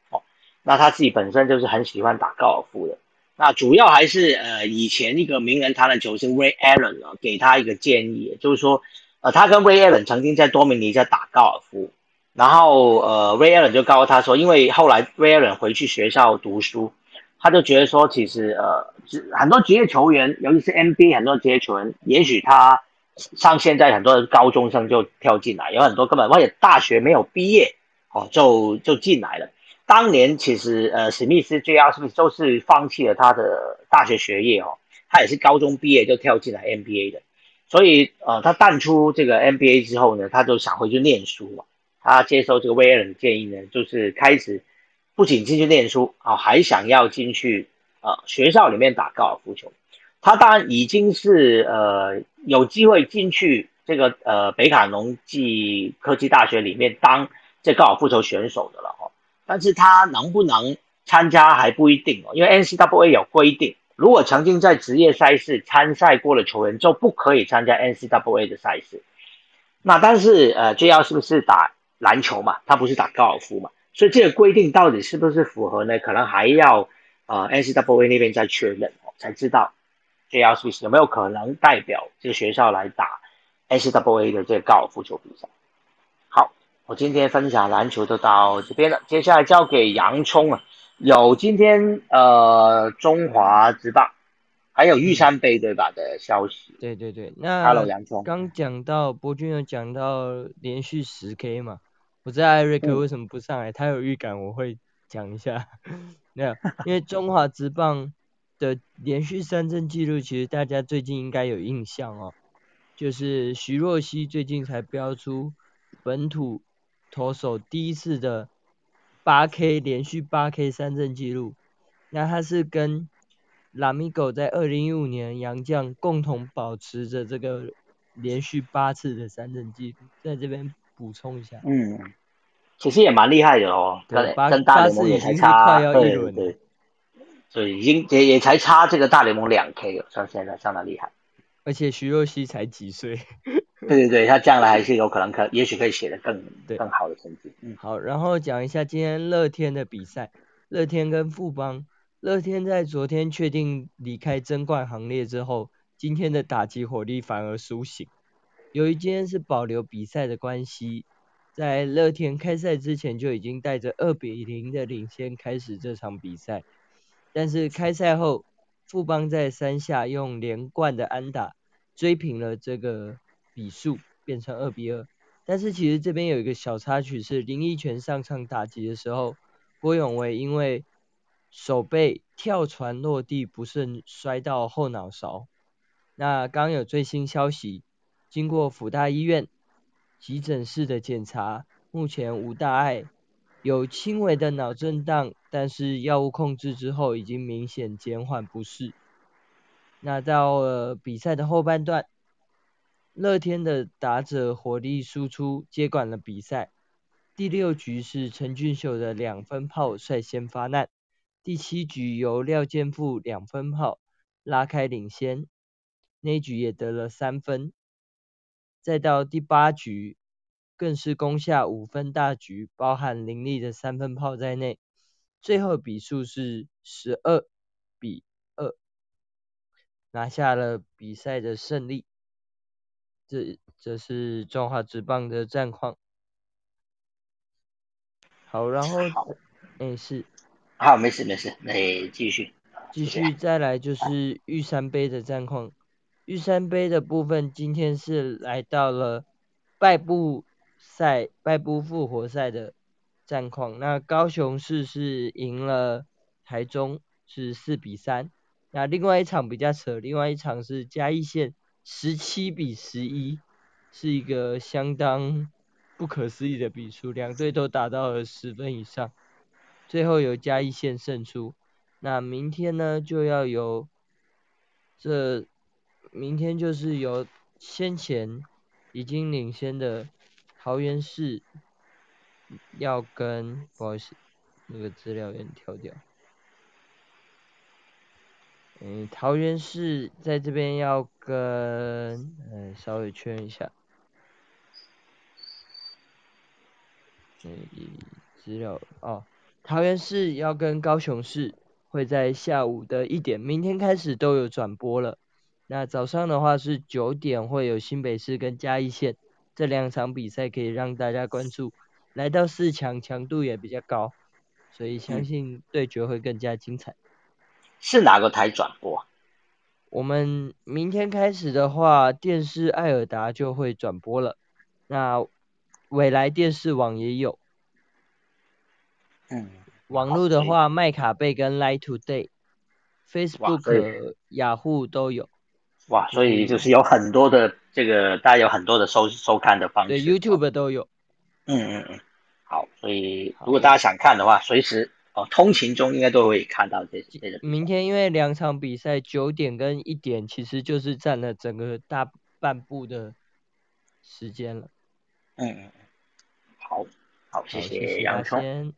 哦那他自己本身就是很喜欢打高尔夫的，那主要还是呃以前一个名人堂的球星 Ray Allen 啊，给他一个建议，就是说，呃他跟 Ray Allen 曾经在多米尼加打高尔夫，然后呃 Ray Allen 就告诉他说，因为后来 Ray Allen 回去学校读书，他就觉得说，其实呃很多职业球员，尤其是 NBA 很多职业球员，也许他像现在很多高中生就跳进来，有很多根本而且大学没有毕业哦就就进来了。当年其实呃史密斯 J.R. 是不是都是放弃了他的大学学业哦？他也是高中毕业就跳进来 NBA 的，所以呃他淡出这个 NBA 之后呢，他就想回去念书嘛。他接受这个威尔的建议呢，就是开始不仅进去念书啊，还想要进去呃学校里面打高尔夫球。他当然已经是呃有机会进去这个呃北卡农技科技大学里面当这高尔夫球选手的了哈。但是他能不能参加还不一定哦，因为 NCAA 有规定，如果曾经在职业赛事参赛过的球员就不可以参加 NCAA 的赛事。那但是呃，JR 是不是打篮球嘛？他不是打高尔夫嘛？所以这个规定到底是不是符合呢？可能还要呃 NCAA 那边再确认哦，才知道 JR 是不是有没有可能代表这个学校来打 SWA 的这个高尔夫球比赛。好我今天分享篮球就到这边了，接下来交给洋葱啊。有今天呃中华职棒，还有玉山杯对吧的消息？对对对，那 Hello 洋葱，刚讲到博君有讲到连续十 K 嘛，我知道艾瑞克为什么不上来，他有预感我会讲一下。没有，因为中华职棒的连续三振记录，其实大家最近应该有印象哦，就是徐若曦最近才标出本土投手第一次的八 K 连续八 K 三振记录，那他是跟拉米狗在二零一五年杨将共同保持着这个连续八次的三振记录，在这边补充一下。嗯，其实也蛮厉害的哦，跟跟大联盟也才差，对对，所以已经也也才差这个大联盟两 K 了，像现在相当厉害。而且徐若曦才几岁？对对对，他将来还是有可能可，也许可以写得更更好的成绩。嗯，好，然后讲一下今天乐天的比赛，乐天跟富邦。乐天在昨天确定离开争冠行列之后，今天的打击火力反而苏醒。由于今天是保留比赛的关系，在乐天开赛之前就已经带着二比零的领先开始这场比赛。但是开赛后，富邦在三下用连贯的安打追平了这个比数，变成二比二。但是其实这边有一个小插曲是林奕泉上场打击的时候，郭永维因为手背跳船落地不慎摔到后脑勺。那刚有最新消息，经过辅大医院急诊室的检查，目前无大碍，有轻微的脑震荡，但是药物控制之后已经明显减缓不适。那到了比赛的后半段，乐天的打者火力输出接管了比赛。第六局是陈俊秀的两分炮率先发难。第七局由廖健富两分炮拉开领先，那局也得了三分。再到第八局，更是攻下五分大局，包含林立的三分炮在内，最后比数是十二比二，拿下了比赛的胜利。这这是中华职棒的战况。好，然后，哎是。好，没事没事，那继续。继续再来就是玉山杯的战况。玉山杯的部分，今天是来到了败部赛、败部复活赛的战况。那高雄市是赢了台中，是四比三。那另外一场比较扯，另外一场是嘉义县十七比十一，是一个相当不可思议的比数，两队都打到了十分以上。最后由嘉义县胜出，那明天呢就要由这明天就是由先前已经领先的桃园市要跟不好意思那个资料有点跳掉，嗯桃园市在这边要跟嗯稍微确认一下，嗯资料哦。桃园市要跟高雄市会在下午的一点，明天开始都有转播了。那早上的话是九点会有新北市跟嘉义县这两场比赛可以让大家关注。来到四强强度也比较高，所以相信对决会更加精彩。是哪个台转播？我们明天开始的话，电视艾尔达就会转播了。那未来电视网也有。嗯，网络的话，麦卡贝跟 Light Today、Facebook、雅虎都有。哇，所以就是有很多的这个，大家有很多的收收看的方式。对，YouTube 都有。嗯嗯嗯，好，所以如果大家想看的话，随时哦，通勤中应该都会看到这些。明天因为两场比赛九点跟一点，其实就是占了整个大半部的时间了。嗯嗯嗯，好，好，谢谢杨聪。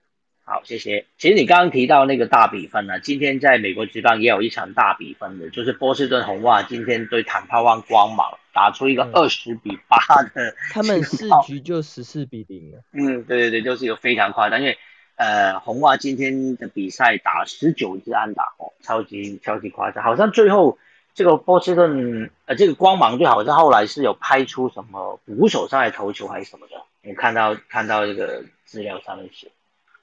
好，谢谢。其实你刚刚提到那个大比分呢，今天在美国职棒也有一场大比分的，就是波士顿红袜今天对坦帕湾光芒打出一个二十比八的，他们四局就十四比零了。嗯，对对对，就是一个非常夸张，因为呃红袜今天的比赛打十九支安打哦，超级超级夸张，好像最后这个波士顿呃这个光芒队好像后来是有拍出什么捕手上来投球还是什么的，我看到看到这个资料上面写。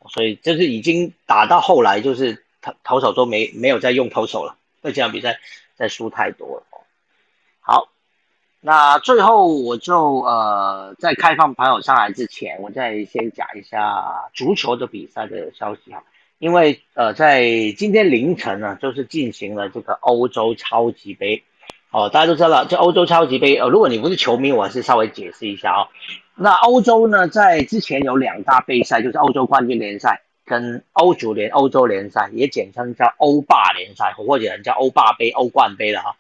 所以就是已经打到后来，就是投投手都没没有再用投手了，这场比赛再输太多了。好，那最后我就呃在开放朋友上来之前，我再先讲一下足球的比赛的消息哈。因为呃在今天凌晨呢，就是进行了这个欧洲超级杯哦，大家都知道了，这欧洲超级杯呃，如果你不是球迷，我还是稍微解释一下啊。那欧洲呢，在之前有两大杯赛，就是欧洲冠军联赛跟欧足联欧洲联赛，也简称叫欧霸联赛，或者叫欧霸杯、欧冠杯了哈。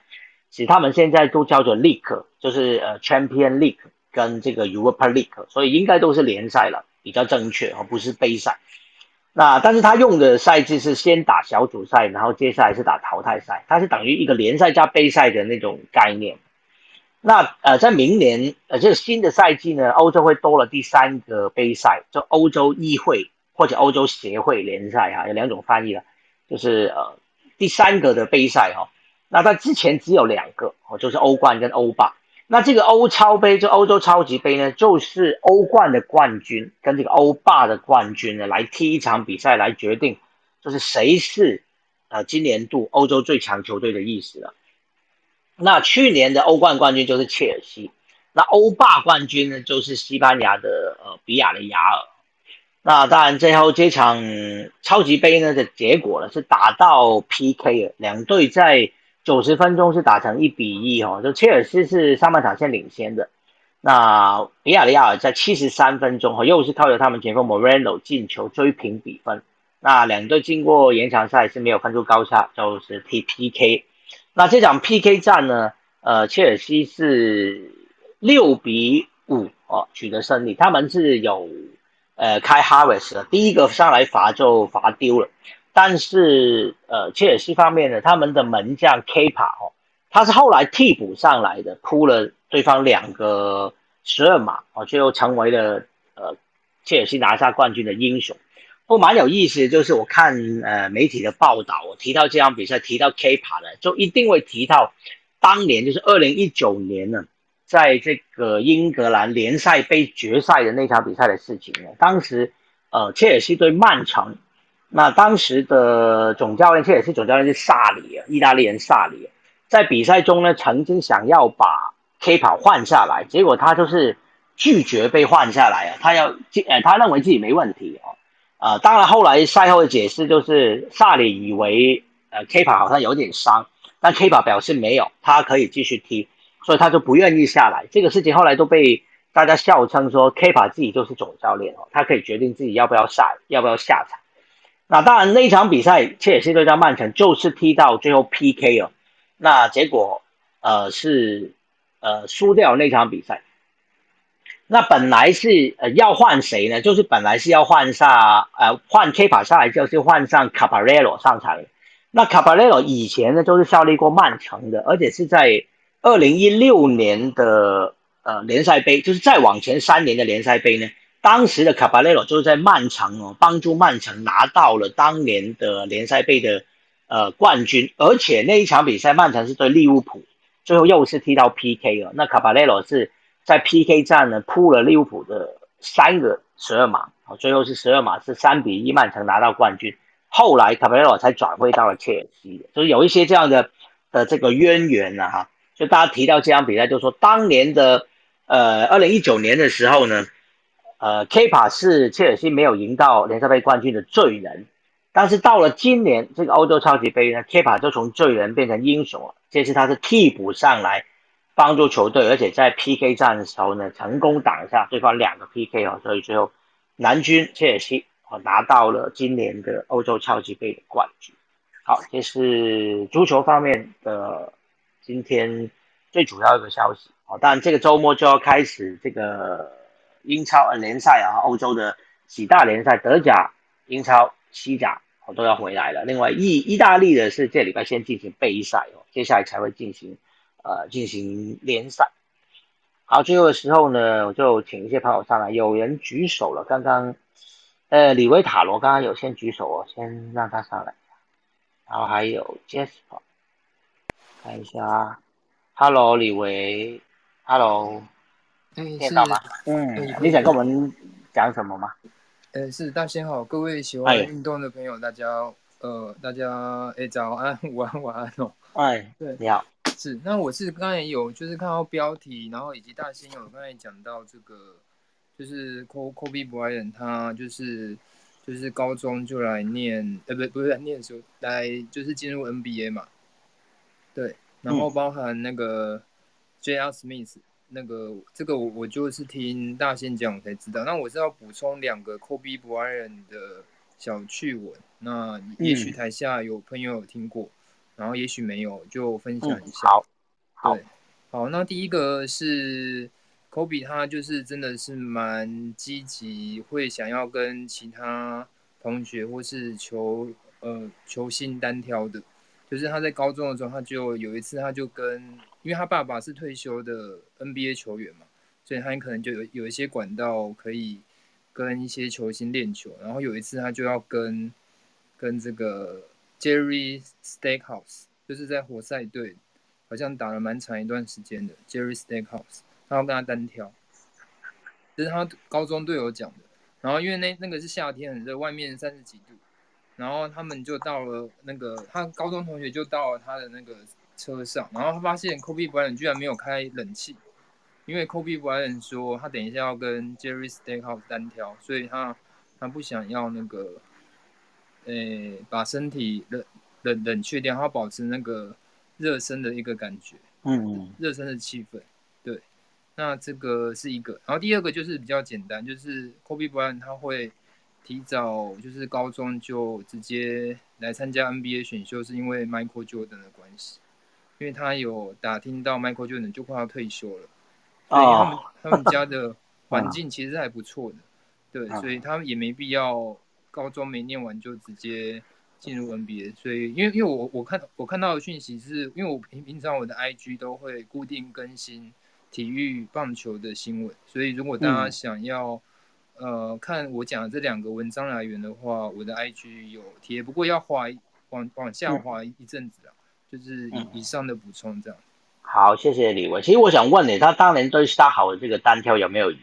其实他们现在都叫做 League，就是呃 Champion League 跟这个 Europa League，所以应该都是联赛了，比较正确而不是杯赛。那但是他用的赛制是先打小组赛，然后接下来是打淘汰赛，它是等于一个联赛加杯赛的那种概念。那呃，在明年呃这个新的赛季呢，欧洲会多了第三个杯赛，就欧洲议会或者欧洲协会联赛哈，有两种翻译了，就是呃第三个的杯赛哈。那在之前只有两个哦，就是欧冠跟欧霸。那这个欧超杯，就欧洲超级杯呢，就是欧冠的冠军跟这个欧霸的冠军呢来踢一场比赛，来决定就是谁是呃今年度欧洲最强球队的意思了。那去年的欧冠冠军就是切尔西，那欧霸冠军呢就是西班牙的呃比亚雷亚尔。那当然最后这场超级杯呢的结果呢是打到 PK 了，两队在。九十分钟是打成一比一哦，就切尔西是上半场先领先的，那比亚利亚在七十三分钟哦又是靠着他们前锋 Moreno 进球追平比分，那两队经过延长赛是没有分出高下，就是踢 PK。那这场 PK 战呢，呃，切尔西是六比五哦取得胜利，他们是有呃开 Harris 的第一个上来罚就罚丢了。但是，呃，切尔西方面呢，他们的门将 K 帕哦，他是后来替补上来的，扑了对方两个十二码哦，最后成为了呃切尔西拿下冠军的英雄。不蛮有意思，就是我看呃媒体的报道，我提到这场比赛，提到 K 帕的，就一定会提到当年就是二零一九年呢，在这个英格兰联赛杯决赛的那场比赛的事情呢。当时，呃，切尔西对曼城。那当时的总教练，这也是总教练是萨里啊，意大利人萨里，在比赛中呢，曾经想要把 K 跑换下来，结果他就是拒绝被换下来啊，他要，呃，他认为自己没问题哦，啊，当然后来赛后的解释就是萨里以为呃 K 跑好像有点伤，但 K 跑表示没有，他可以继续踢，所以他就不愿意下来。这个事情后来都被大家笑称说 K 跑自己就是总教练哦，他可以决定自己要不要下，要不要下场。那当然，那一场比赛切尔西对战曼城就是踢到最后 PK 哦，那结果呃是呃输掉那场比赛。那本来是呃要换谁呢？就是本来是要换上呃换 K 法下来，就是换上卡巴雷罗上场。那卡巴雷罗以前呢就是效力过曼城的，而且是在二零一六年的呃联赛杯，就是再往前三年的联赛杯呢。当时的卡巴雷罗就是在曼城哦，帮助曼城拿到了当年的联赛杯的呃冠军，而且那一场比赛曼城是对利物浦，最后又是踢到 PK 了。那卡巴雷罗是在 PK 战呢扑了利物浦的三个十二码，最后是十二码是三比一曼城拿到冠军。后来卡巴雷罗才转会到了切尔西，就是有一些这样的的这个渊源呢哈。就大家提到这场比赛，就说当年的呃二零一九年的时候呢。呃 kpa 是切尔西没有赢到联赛杯冠军的罪人，但是到了今年这个欧洲超级杯呢 kpa 就从罪人变成英雄了。这次他是替补上来帮助球队，而且在 PK 战的时候呢，成功挡下对方两个 PK 哦，所以最后南军切尔西哦拿到了今年的欧洲超级杯的冠军。好，这是足球方面的今天最主要一个消息哦。当然这个周末就要开始这个。英超联赛啊，欧洲的几大联赛，德甲、英超、西甲哦都要回来了。另外，意意大利的是这礼拜先进行备赛哦，接下来才会进行呃进行联赛。好，最后的时候呢，我就请一些朋友上来，有人举手了，刚刚呃李维塔罗刚刚有先举手哦，先让他上来。然后还有 Jasper，看一下，Hello 李维，Hello。听到吗？嗯，你想跟我们讲什么吗？呃，是大仙好，各位喜欢运动的朋友，大家呃，大家哎早安，午安，晚安哦。哎，对，你好。是，那我是刚才有就是看到标题，然后以及大仙有刚才讲到这个，就是 Kobe Bryant 他就是就是高中就来念，呃不不是来念书，来就是进入 NBA 嘛，对，然后包含那个 J.R. Smith 那个这个我我就是听大仙讲才知道，那我是要补充两个 Kobe Bryant 的小趣闻，那也许台下有朋友有听过。然后也许没有，就分享一下。好，对，好，那第一个是 Kobe，，他就是真的是蛮积极，会想要跟其他同学或是球呃球星单挑的。就是他在高中的时候，他就有一次，他就跟，因为他爸爸是退休的 NBA 球员嘛，所以他可能就有有一些管道可以跟一些球星练球。然后有一次，他就要跟跟这个。Jerry Steakhouse 就是在活塞队，好像打了蛮长一段时间的。Jerry Steakhouse，他要跟他单挑，这是他高中队友讲的。然后因为那那个是夏天很热，外面三十几度，然后他们就到了那个他高中同学就到了他的那个车上，然后他发现 Kobe Bryant 居然没有开冷气，因为 Kobe Bryant 说他等一下要跟 Jerry Steakhouse 单挑，所以他他不想要那个。诶，把身体冷冷冷却掉，然后保持那个热身的一个感觉，嗯，热身的气氛，对。那这个是一个，然后第二个就是比较简单，就是 Kobe Bryant 他会提早就是高中就直接来参加 NBA 选秀，是因为 Michael Jordan 的关系，因为他有打听到 Michael Jordan 就快要退休了，所以他们他们家的环境其实还不错的，对，所以他们也没必要。高中没念完就直接进入 NBA，所以因为因为我我看我看到的讯息是，因为我平平常我的 IG 都会固定更新体育棒球的新闻，所以如果大家想要呃看我讲的这两个文章来源的话，我的 IG 有贴，不过要滑往往下滑一阵子啊，就是以以上的补充这样。好，谢谢李文。其实我想问你，他当年对 Star 好的这个单挑有没有赢？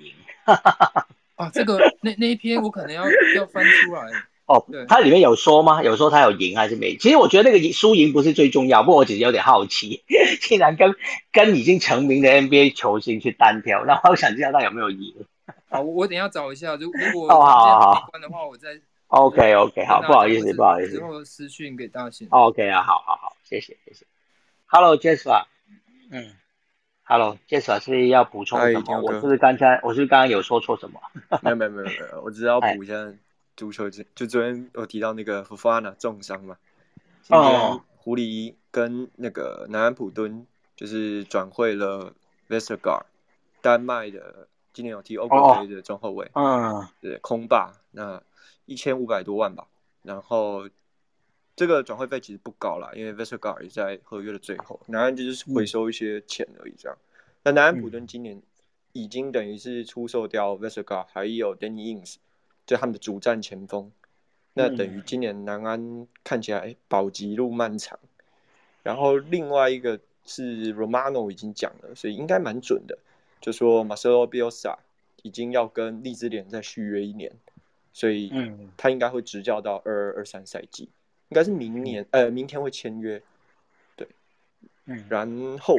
啊，这个那那一篇我可能要要翻出来哦。对，它里面有说吗？有说他有赢还是没？其实我觉得那个输赢不是最重要，不过我只是有点好奇，竟然跟跟已经成名的 NBA 球星去单挑，那我想知道他有没有赢。好，我等下找一下，如如果好好好关的话，我再 OK OK 好，不好意思不好意思，之后私讯给大贤。OK 啊，好好好，谢谢谢谢。Hello，Jesper 嗯。Hello，Jess 是要补充什么？我是不是刚才我是刚刚有说错什么？没有没有没有没有，我只是要补一下足球，就就昨天我提到那个 Fufana 重伤嘛。今天狐狸跟那个南安普敦就是转会了 Vestergaard，丹麦的，今年有踢欧冠杯的中后卫。嗯，对，空霸那一千五百多万吧。然后这个转会费其实不高啦，因为 Vestergaard 也在合约的最后，南安就是回收一些钱而已这样。那南安普顿今年已经等于是出售掉 Vestergaard，还有 Danny Ings，就他们的主战前锋。那等于今年南安看起来保级路漫长。然后另外一个是 Romano 已经讲了，所以应该蛮准的，就说 Marcelo Bielsa 已经要跟利兹联再续约一年，所以他应该会执教到二二二三赛季，应该是明年呃明天会签约。对，然后。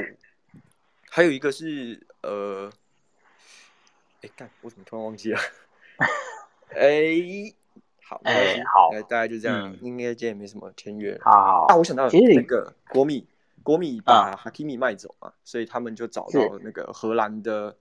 还有一个是呃，哎干，我怎么突然忘记了？哎，好，哎好，大概就这样，应该今天也没什么签约。好，啊，我想到那个国米，国米把哈基米卖走嘛，所以他们就找到那个荷兰的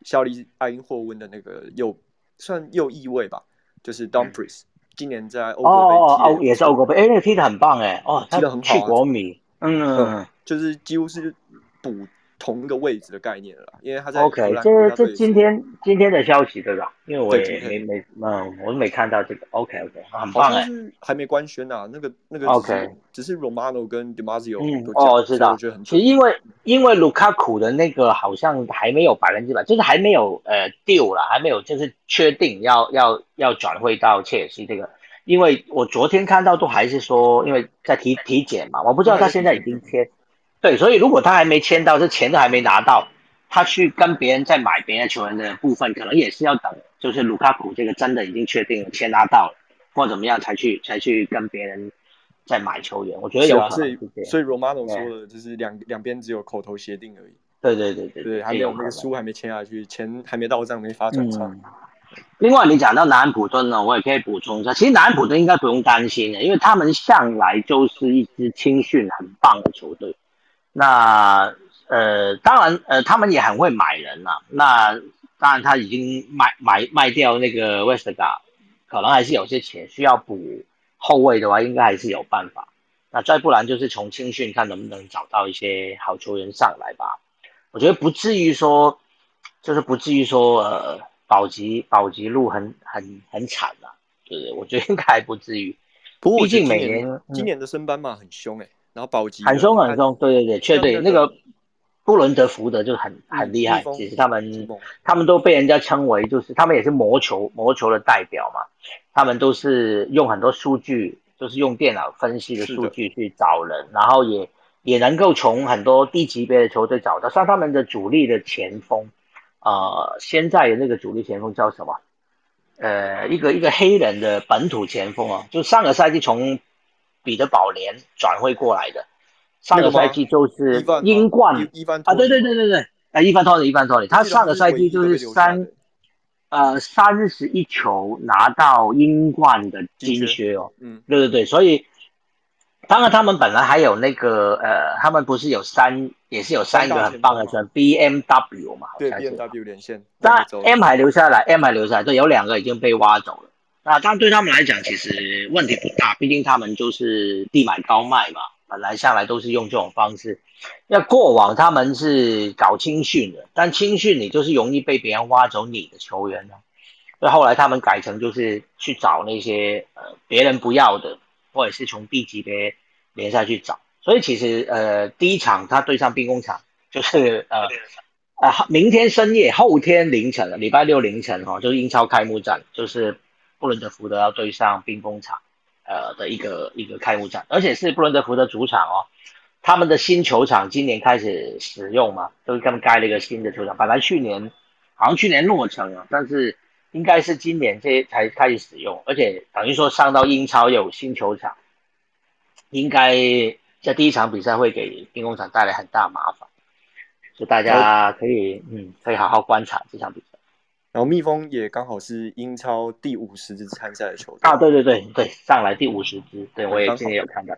效力爱因霍温的那个右，算右翼位吧，就是 Dumfries，今年在欧国杯哦，也是欧国杯，哎，那个踢的很棒哎，哦，踢得很好，去国米，嗯，就是几乎是补。同一个位置的概念了，因为他在 OK，这这今天今天的消息对吧？因为我也没没嗯，我没看到这个 OK OK，很棒哎，还没官宣呐，那个那个 OK，只是 Romano 跟 Demazio 嗯哦，我知道，觉得很其实因为因为卢卡库的那个好像还没有百分之百，就是还没有呃丢了，还没有就是确定要要要转会到切尔西这个，因为我昨天看到都还是说因为在体体检嘛，我不知道他现在已经签。对，所以如果他还没签到，这钱都还没拿到，他去跟别人再买别的球员的部分，可能也是要等，就是卢卡库这个真的已经确定了钱拿到了，或怎么样才去才去跟别人再买球员，我觉得有可能所以。所以 Romano 对说的就是两两边只有口头协定而已，对对对对对，还没有那个书还没签下去，钱还没到账，没法转账。嗯。另外，你讲到南安普顿呢，我也可以补充一下，其实南安普顿应该不用担心的，因为他们向来就是一支青训很棒的球队。那呃，当然呃，他们也很会买人呐、那当然他已经卖买卖掉那个 Westgard，可能还是有些钱需要补后卫的话，应该还是有办法。那再不然就是从青训看能不能找到一些好球员上来吧。我觉得不至于说，就是不至于说呃保级保级路很很很惨啊，对不对？我觉得应该还不至于，不过毕竟每年今年的升班嘛很凶哎、然后保级很凶很凶，对对对，确对像那个布伦德福德就很很厉害其实他们他们都被人家称为就是他们也是魔球魔球的代表嘛，他们都是用很多数据，就是用电脑分析的。数据去找人，然后也也能够从很多低级别的球队找到，像他们的主力的前锋，呃，现在的那个主力前锋叫什么？呃，一个一个黑人的本土前锋啊，就上个赛季从彼得堡联转会过来的，上个赛季就是英冠。啊，对对对对对，啊，伊凡托尼，伊凡托尼，他上个赛季就是三呃三十一球拿到英冠的金靴哦，嗯，对对对，所以当然他们本来还有那个呃，他们不是有三也是有三个很棒的球员，BMW 嘛，好对 B M W 连线，那两个州 M 还留下来，M 还留下来，对，有两个已经被挖走了。那当然对他们来讲，其实问题不大，毕竟他们就是低买高卖嘛，本来向来都是用这种方式。那过往他们是搞青训的，但青训你就是容易被别人挖走你的球员呢。所以后来他们改成就是去找那些呃别人不要的，或者是从 B 级别联赛去找。所以其实呃第一场他对上兵工厂就是呃啊，明天深夜，后天凌晨，礼拜六凌晨哈、哦，就是英超开幕战，就是布伦德福德要对上冰工厂，呃的一个一个开幕战，而且是布伦德福德主场哦，他们的新球场今年开始使用嘛，就是他们盖了一个新的球场，本来去年好像去年落成了，但是应该是今年这才开始使用，而且等于说上到英超有新球场，应该在第一场比赛会给兵工厂带来很大麻烦。所以大家可以嗯可以好好观察这场比赛然后蜜蜂也刚好是英超第五十支参赛的球队。啊，对对对对，上来第五十支，对我也今天有看到，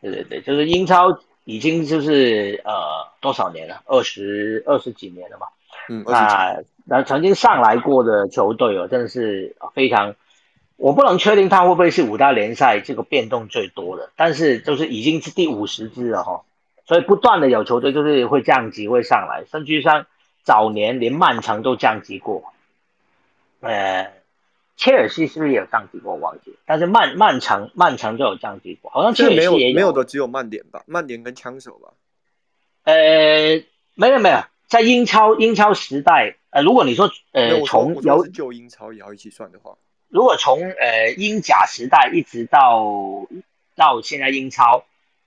对对对，就是英超已经就是呃多少年了，二十二十几年了嘛，嗯，那那曾经上来过的球队哦，真的是非常，我不能确定他会不会是五大联赛这个变动最多的，但是就是已经是第五十支了哈、所以不断的有球队就是会降级会上来，甚至像早年连曼城都降级过，呃，切尔西是不是也有降级过？我忘记了，但是曼曼城曼城就有降级过，好像切尔西没有的只有曼联吧，曼联跟枪手吧，呃，没有没有，在英超英超时代，呃，如果你说呃从旧英超也要一起算的话，如果从呃英甲时代一直到到现在英超，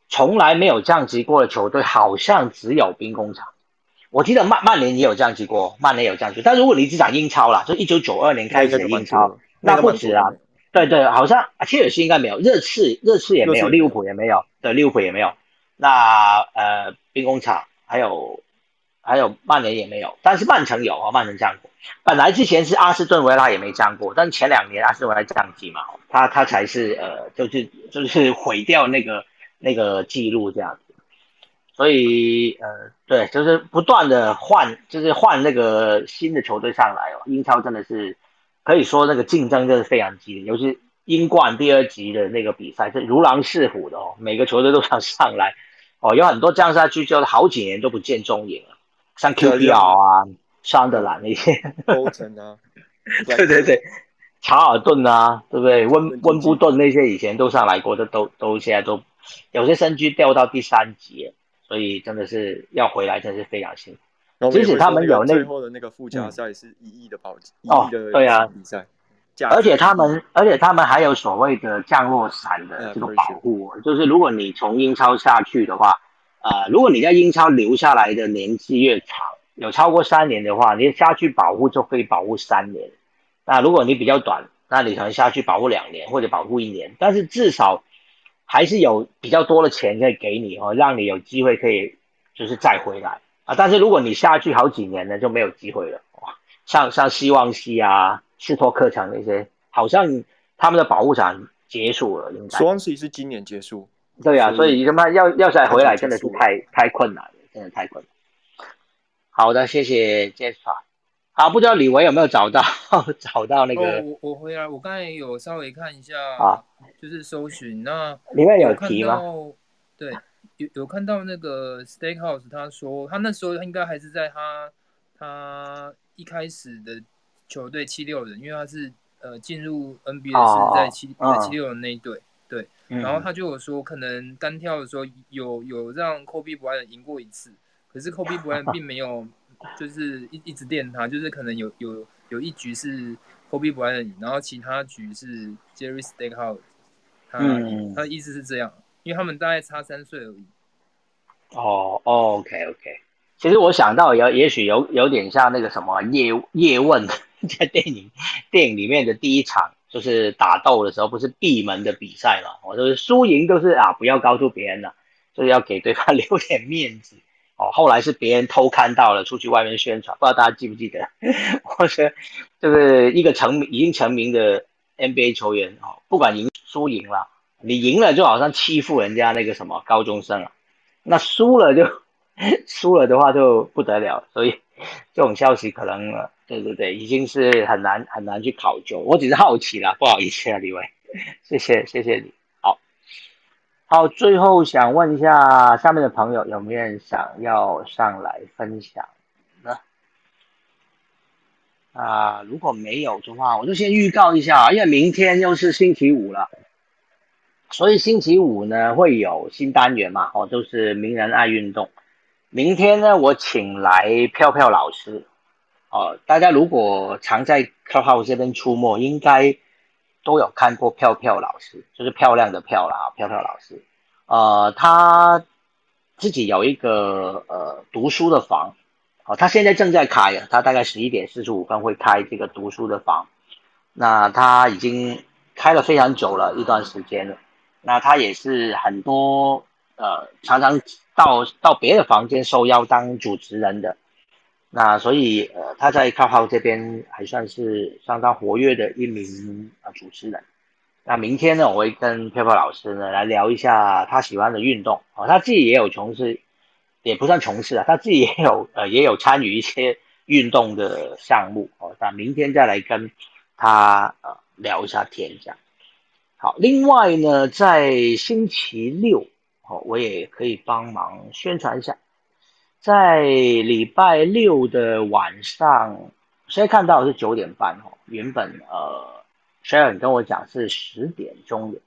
从来没有降级过的球队，好像只有兵工厂。我记得曼曼联也有降级过，曼联也有降级，但如果你只讲英超啦，就一九九二年开始的英超，那不止啊。对对，好像啊切尔西应该没有，热刺热刺也没有，利物浦也没有，对，利物浦也没有。那呃兵工厂还有还有曼联也没有，但是曼城有啊，曼城降过。本来之前是阿斯顿维拉也没降过，但前两年阿斯顿维拉降级嘛，他他才是呃就是就是毁掉那个那个记录这样子。所以呃对，就是不断的换，就是换那个新的球队上来哦。英超真的是可以说那个竞争真的是非常激烈，尤其英冠第二级的那个比赛是如狼似虎的哦，每个球队都想上来哦，有很多降下去就好几年都不见踪影了，像对啊 QPR 啊、桑德兰那些。欧城啊，对对对，查尔顿啊，对不对？温温温布顿那些以前都上来过的，都都现在都有些身居掉到第三级，所以真的是要回来，真是非常辛苦。即使他们有那最后的那个附加嗯赛是一亿的保哦亿的对啊比赛，而且他们，而且他们还有所谓的降落伞的这个保护，就是如果你从英超下去的话，呃，如果你在英超留下来的年纪越长，有超过三年的话，你下去保护就可以保护三年。那如果你比较短，那你可能下去保护两年或者保护一年，但是至少还是有比较多的钱可以给你哦，让你有机会可以就是再回来啊。但是如果你下去好几年呢，就没有机会了。像像希望西啊、斯托克城那些，好像他们的保护伞结束了，应该。希望西是今年结束。对啊，所以他妈要要再回来真的是太太困难了，真的太困难。好的，谢谢 Jasper。好，不知道李维有没有找到 找到那个？我我回来，我刚才有稍微看一下啊，就是搜寻那里面有提吗？对，有有看到那个 Steakhouse，他说他那时候应该还是在他他一开始的球队七六人，因为他是呃进入 NBA 是在七七六人那一队，对，然后他就有说可能单挑的时候有有让 Kobe Bryant 赢过一次，可是 Kobe Bryant 并没有。就是一一直电他，就是可能有有有一局是 Kobe Bryant，然后其他局是 Jerry Stackhouse，他他的意思是这样，因为他们大概差三岁而已。哦，OK OK，其实我想到有也许有有点像那个什么叶叶问 在电影电影里面的第一场就是打斗的时候，不是闭门的比赛嘛？我就是输赢都是啊，不要告诉别人了，就是要给对方 留点面子。哦，后来是别人偷看到了，出去外面宣传，不知道大家记不记得？我说，就是一个成名已经成名的 NBA 球员哦，不管赢输赢了，你赢了就好像欺负人家那个什么高中生了，那输了就 输了的话就不得了，所以 这种消息可能，对对对，已经是很难很难去考究。我只是好奇啦，不好意思啊，李伟，谢谢谢谢你。好，最后想问一下下面的朋友有没有人想要上来分享呢？啊，如果没有的话，我就先预告一下，因为明天又是星期五了，所以星期五呢会有新单元嘛，哦，就是名人爱运动。明天呢，我请来票票老师，哦，大家如果常在客户这边出没，应该。都有看过票票老师，就是漂亮的票啦，票票老师，呃，他自己有一个呃读书的房，哦，他现在正在开啊，他大概十一点四十五分会开这个读书的房，那他已经开了非常久了一段时间了，那他也是很多呃常常到到别的房间受邀当主持人的。那所以，呃，他在靠号这边还算是相当活跃的一名啊主持人。那明天呢，我会跟飘飘老师呢来聊一下他喜欢的运动哦，他自己也有从事，也不算从事啊，他自己也有呃也有参与一些运动的项目哦。那明天再来跟他呃聊一下天这样。好，另外呢，在星期六哦，我也可以帮忙宣传一下。在礼拜六的晚上，现在看到是九点半哦。原本呃，Sharon 跟我讲是十点钟的，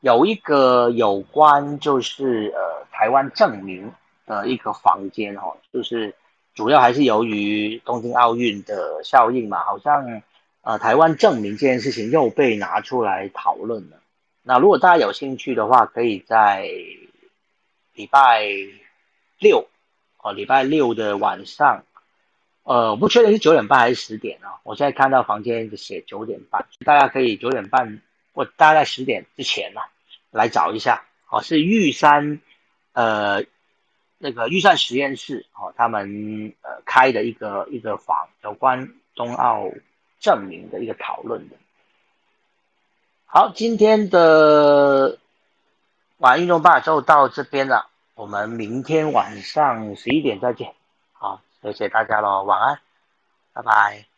有一个有关就是呃台湾证明的一个房间哦，就是主要还是由于东京奥运的效应嘛，好像呃台湾证明这件事情又被拿出来讨论了。那如果大家有兴趣的话，可以在礼拜六。哦，礼拜六的晚上，呃，我不确定是九点半还是十点啊。我现在看到房间写九点半，大家可以九点半或大概十点之前呢来找一下。哦，是玉山，呃，那个玉山实验室哦，他们呃开的一个一个房，有关冬奥证明的一个讨论的。好，今天的晚运动吧就到这边了。我们明天晚上十一点再见，好，谢谢大家喽，晚安，拜拜。